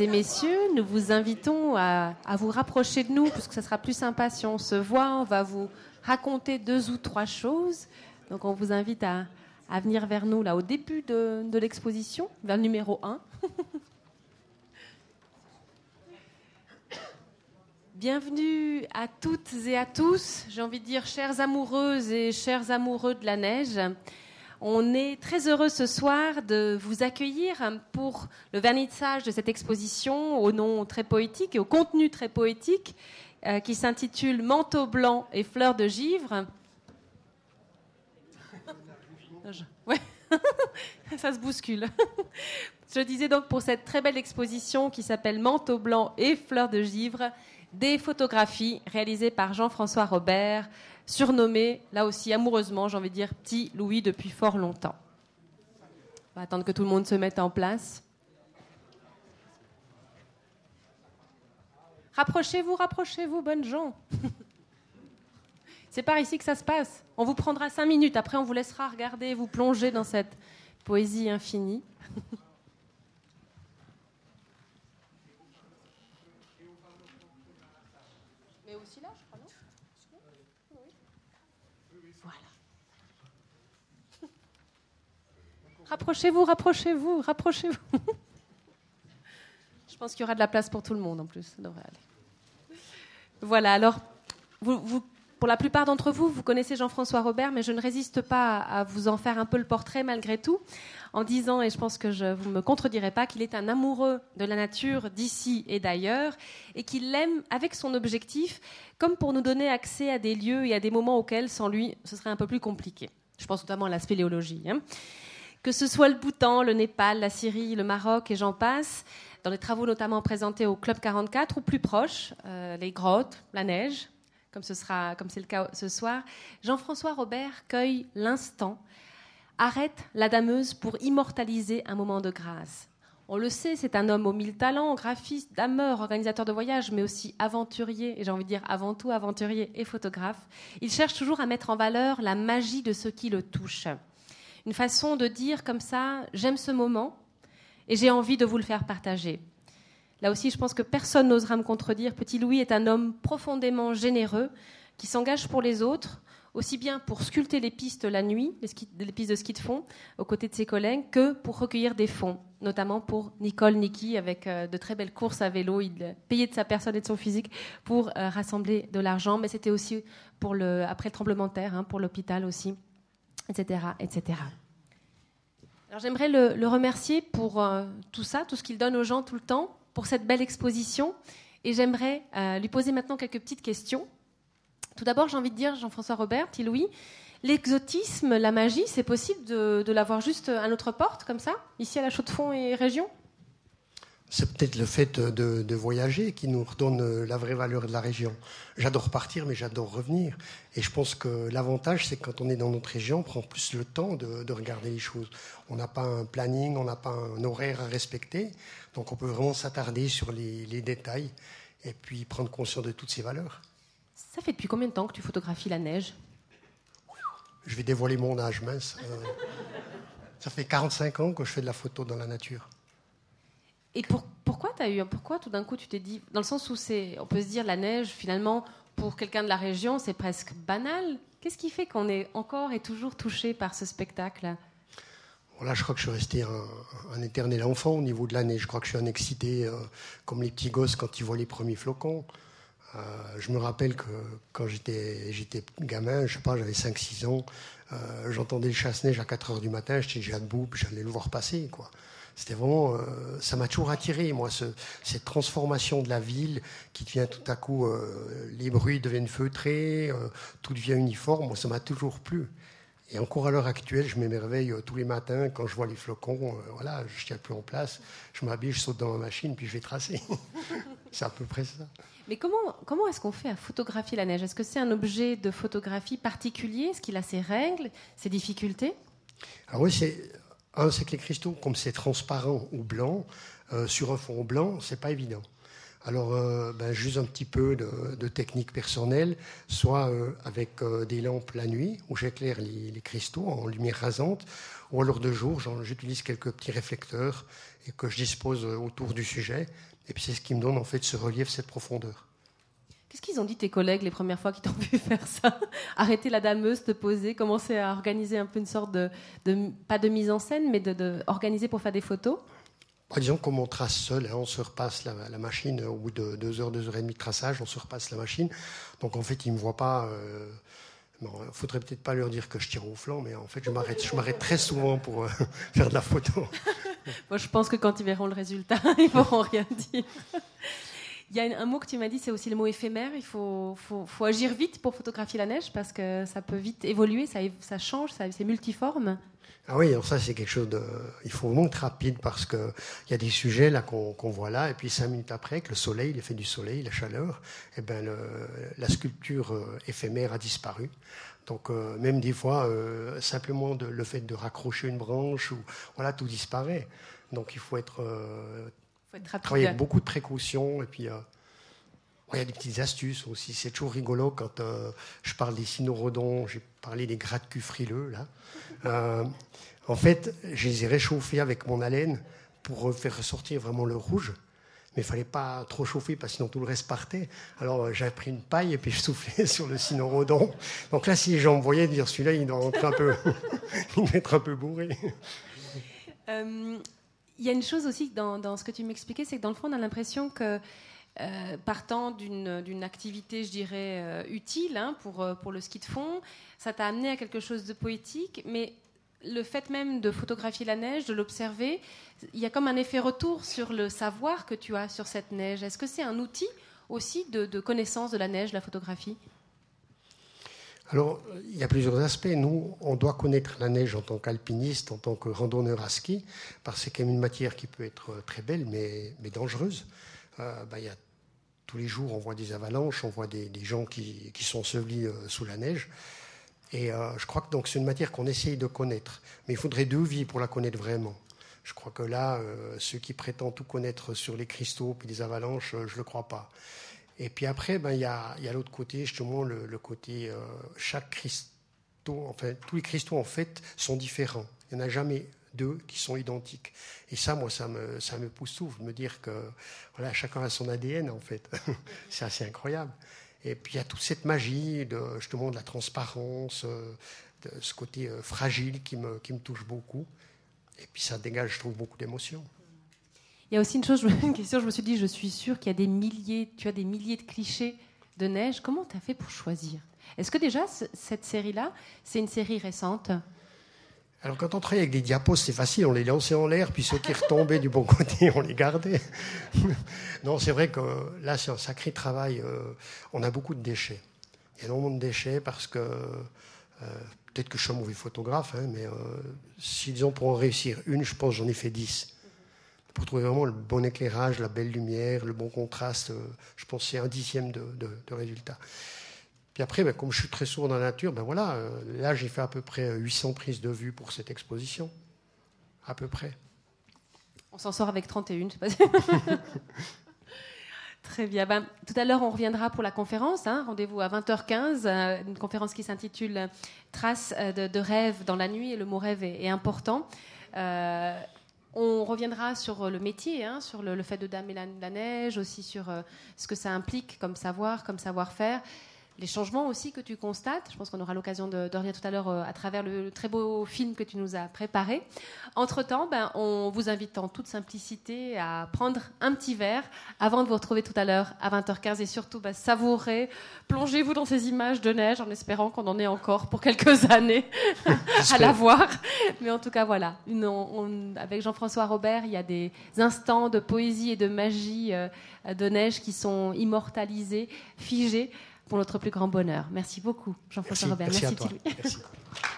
et messieurs, nous vous invitons à, vous rapprocher de nous, puisque ça sera plus sympa si on se voit. On va vous raconter deux ou trois choses. Donc on vous invite à, venir vers nous là au début de, de l'exposition, vers le numéro 1. Bienvenue à toutes et à tous, j'ai envie de dire chères amoureuses et chers amoureux de la neige. On est très heureux ce soir de vous accueillir pour le vernissage de cette exposition au nom très poétique et au contenu très poétique euh, qui s'intitule Manteau blanc et fleurs de givre. Ouais. Ça se bouscule. Je disais donc pour cette très belle exposition qui s'appelle Manteau blanc et fleurs de givre, des photographies réalisées par Jean-François Robert, surnommé, là aussi amoureusement, j'ai envie de dire, Petit Louis depuis fort longtemps. On va attendre que tout le monde se mette en place. Rapprochez-vous, rapprochez-vous, bonnes gens. C'est par ici que ça se passe. On vous prendra cinq minutes, après on vous laissera regarder, vous plonger dans cette poésie infinie. Rapprochez-vous, rapprochez-vous, rapprochez-vous. Je pense qu'il y aura de la place pour tout le monde en plus. Voilà, alors, pour la plupart d'entre vous, vous connaissez Jean-François Robert, mais je ne résiste pas à vous en faire un peu le portrait malgré tout, en disant, et je pense que je, vous ne me contredirez pas, qu'il est un amoureux de la nature d'ici et d'ailleurs, et qu'il l'aime avec son objectif, comme pour nous donner accès à des lieux et à des moments auxquels, sans lui, ce serait un peu plus compliqué. Je pense notamment à la spéléologie. Hein que ce soit le Bhoutan, le Népal, la Syrie, le Maroc et j'en passe, dans les travaux notamment présentés au Club 44 ou plus proches, euh, les grottes, la neige, comme ce sera, comme c'est le cas ce soir, Jean-François Robert cueille l'instant, arrête la dameuse pour immortaliser un moment de grâce. On le sait, c'est un homme aux mille talents, graphiste, dameur, organisateur de voyages, mais aussi aventurier, et j'ai envie de dire avant tout aventurier et photographe. Il cherche toujours à mettre en valeur la magie de ce qui le touche une façon de dire comme ça, j'aime ce moment et j'ai envie de vous le faire partager. Là aussi, je pense que personne n'osera me contredire. Petit Louis est un homme profondément généreux qui s'engage pour les autres, aussi bien pour sculpter les pistes la nuit, les, pistes de ski de fond, aux côtés de ses collègues, que pour recueillir des fonds, notamment pour Nicole Niki, avec euh, de très belles courses à vélo. Il payait de sa personne et de son physique pour euh, rassembler de l'argent, mais c'était aussi pour après le tremblement de terre, hein, pour l'hôpital aussi etc. etc. Alors j'aimerais le, remercier pour euh, tout ça, tout ce qu'il donne aux gens tout le temps, pour cette belle exposition. Et j'aimerais euh, lui poser maintenant quelques petites questions. Tout d'abord, j'ai envie de dire, Jean-François Robert, petit l'exotisme, la magie, c'est possible de, de l'avoir juste à notre porte, comme ça, ici à la Chaux-de-Fonds et région? C'est peut-être le fait de, voyager qui nous redonne la vraie valeur de la région. J'adore partir, mais j'adore revenir. Et je pense que l'avantage, c'est que quand on est dans notre région, on prend plus le temps de, regarder les choses. On n'a pas un planning, on n'a pas un horaire à respecter. Donc on peut vraiment s'attarder sur les, détails et puis prendre conscience de toutes ces valeurs. Ça fait depuis combien de temps que tu photographies la neige? Je vais dévoiler mon âge mince. Euh, ça fait 45 ans que je fais de la photo dans la nature. Et pourquoi as eu, pourquoi tout d'un coup tu t'es dit, dans le sens où on peut se dire la neige finalement pour quelqu'un de la région c'est presque banal. Qu'est-ce qui fait qu'on est encore et toujours touché par ce spectacle? Voilà, je crois que je suis resté un, éternel enfant au niveau de la neige. Je crois que je suis un excité euh, comme les petits gosses quand ils voient les premiers flocons. Euh, je me rappelle que quand j'étais, j'étais gamin, je sais pas, j'avais 5-6 ans, euh, j'entendais le chasse-neige à 4 heures du matin, j'étais déjà debout, puis j'allais le voir passer. quoi. C'était vraiment, euh, ça m'a toujours attiré, moi, cette transformation de la ville qui devient tout à coup, euh, les bruits deviennent feutrés, euh, tout devient uniforme. Moi, ça m'a toujours plu. Et encore à l'heure actuelle, je m'émerveille tous les matins quand je vois les flocons. voilà, je tiens plus en place. Je m'habille, je saute dans la machine, puis je vais tracer. c'est à peu près ça. Mais comment, comment est-ce qu'on fait à photographier la neige? Est-ce que c'est un objet de photographie particulier? Est-ce qu'il a ses règles, ses difficultés? Alors oui, c'est un, c'est que les cristaux, comme c'est transparent ou blanc, euh, sur un fond blanc, c'est pas évident. Alors, euh, ben, juste un petit peu de, technique personnelle, soit euh, avec des lampes la nuit, où j'éclaire les, cristaux en lumière rasante, ou alors de jour, j'utilise quelques petits réflecteurs et que je dispose autour du sujet. Et puis c'est ce qui me donne en fait ce relief, cette profondeur. Qu'est-ce qu'ils ont dit tes collègues les premières fois qu'ils t'ont vu faire ça? Arrêter la dameuse, te poser, commencer à organiser un peu une sorte de, pas de mise en scène, mais de, organiser pour faire des photos? Bah, disons qu'on on trace seul, hein, on se repasse la, machine au bout de deux heures, deux heures et demie de traçage, on se repasse la machine. Donc en fait, ils ne me voient pas. Euh, il ne faudrait peut-être pas leur dire que je tire au flanc, mais en fait, je m'arrête, je m'arrête très souvent pour euh, faire de la photo. Moi, je pense que quand ils verront le résultat, ils ne pourront rien dire. Il y a un mot que tu m'as dit, c'est aussi le mot éphémère. Il faut, faut, agir vite pour photographier la neige parce que ça peut vite évoluer, ça, change, c'est multiforme. Ah oui, alors ça c'est quelque chose de... Il faut vraiment être rapide parce qu'il y a des sujets là qu'on voit là, et puis cinq minutes après, que le soleil, l'effet du soleil, la chaleur, eh ben la sculpture euh, éphémère a disparu. Donc euh, même des fois, euh, simplement le fait de raccrocher une branche, ou, voilà, tout disparaît. Donc il faut être, faut être travailler avec beaucoup de précautions, et puis il y a des petites astuces aussi. C'est toujours rigolo quand euh, je parle des cynorhodons, j'ai parlé des gratte cul frileux, là. Euh, en fait, je les ai réchauffés avec mon haleine pour faire ressortir vraiment le rouge. Mais il fallait pas trop chauffer parce que sinon tout le reste partait. Alors euh, j'ai pris une paille et puis je soufflais sur le cynorhodon. Donc là, si les gens me voyaient dire celui-là, il doit être un peu, il doit être un peu bourré. Y a une chose aussi dans, dans ce que tu m'expliquais, c'est que dans le fond, on a l'impression que euh, partant d'une activité, je dirais, euh, utile hein, pour, euh, pour le ski de fond. Ça t'a amené à quelque chose de poétique, mais le fait même de photographier la neige, de l'observer, il y a comme un effet retour sur le savoir que tu as sur cette neige. Est-ce que c'est un outil aussi de, de, connaissance de la neige, la photographie? Alors, il y a plusieurs aspects. Nous, on doit connaître la neige en tant qu'alpiniste, en tant que randonneur à ski, parce que c'est une matière qui peut être très belle, mais, mais dangereuse. Euh, bah, y a, tous les jours, on voit des avalanches, on voit des, gens qui, qui, sont ensevelis euh, sous la neige. Et euh, je crois que donc c'est une matière qu'on essaye de connaître. Mais il faudrait deux vies pour la connaître vraiment. Je crois que là, ceux qui prétendent tout connaître sur les cristaux et les avalanches, je ne le crois pas. Et puis après, ben, il y a, y a l'autre côté, justement, le, côté, chaque cristaux, enfin, tous les cristaux, en fait, sont différents. Il n'y en a jamais deux qui sont identiques. Et ça, moi, ça me, ça me pousse tout, de me dire que voilà, chacun a son ADN, en fait. c'est assez incroyable. Et puis il y a toute cette magie, de, justement, de la transparence, euh, de ce côté euh, fragile qui me, qui me touche beaucoup. Et puis ça dégage, je trouve, beaucoup d'émotions. Il y a aussi une chose, une question, je me suis dit, je suis sûre qu'il y a des milliers, tu as des milliers de clichés de neige. Comment tu as fait pour choisir? Est-ce que déjà, cette série-là, c'est une série récente? Alors quand on travaille avec des diapos, c'est facile, on les lançait en l'air, puis ceux qui retombaient du bon côté, on les gardait. non, c'est vrai que là, c'est un sacré travail. Euh, on a beaucoup de déchets. Il y a énormément de déchets parce que euh, peut-être que je suis un mauvais photographe, hein, mais euh, si disons pour en réussir une, je pense j'en ai fait dix. Pour trouver vraiment le bon éclairage, la belle lumière, le bon contraste, je pense c'est un dixième de, résultat. Puis après, ben, comme je suis très sourd dans la nature, ben voilà, euh, là j'ai fait à peu près 800 prises de vue pour cette exposition. À peu près. On s'en sort avec 31, je Très bien. Ben, tout à l'heure, on reviendra pour la conférence. Hein. Rendez-vous à 20h15, euh, une conférence qui s'intitule Traces euh, de, rêve dans la nuit. Et le mot rêve est, important. On reviendra sur le métier, hein, sur le, fait de damer la, neige, aussi sur ce que ça implique comme savoir, comme savoir-faire les changements aussi que tu constates. Je pense qu'on aura l'occasion de, de, revenir tout à l'heure euh, à travers le, très beau film que tu nous as préparé. Entre-temps, ben, on vous invite en toute simplicité à prendre un petit verre avant de vous retrouver tout à l'heure à 20h15 et surtout ben, savourer, plongez-vous dans ces images de neige en espérant qu'on en ait encore pour quelques années à la voir. Mais en tout cas, voilà. avec Jean-François Robert, il y a des instants de poésie et de magie euh, de neige qui sont immortalisés, figés pour notre plus grand bonheur. Merci beaucoup, Jean-François Robert. Merci, Merci,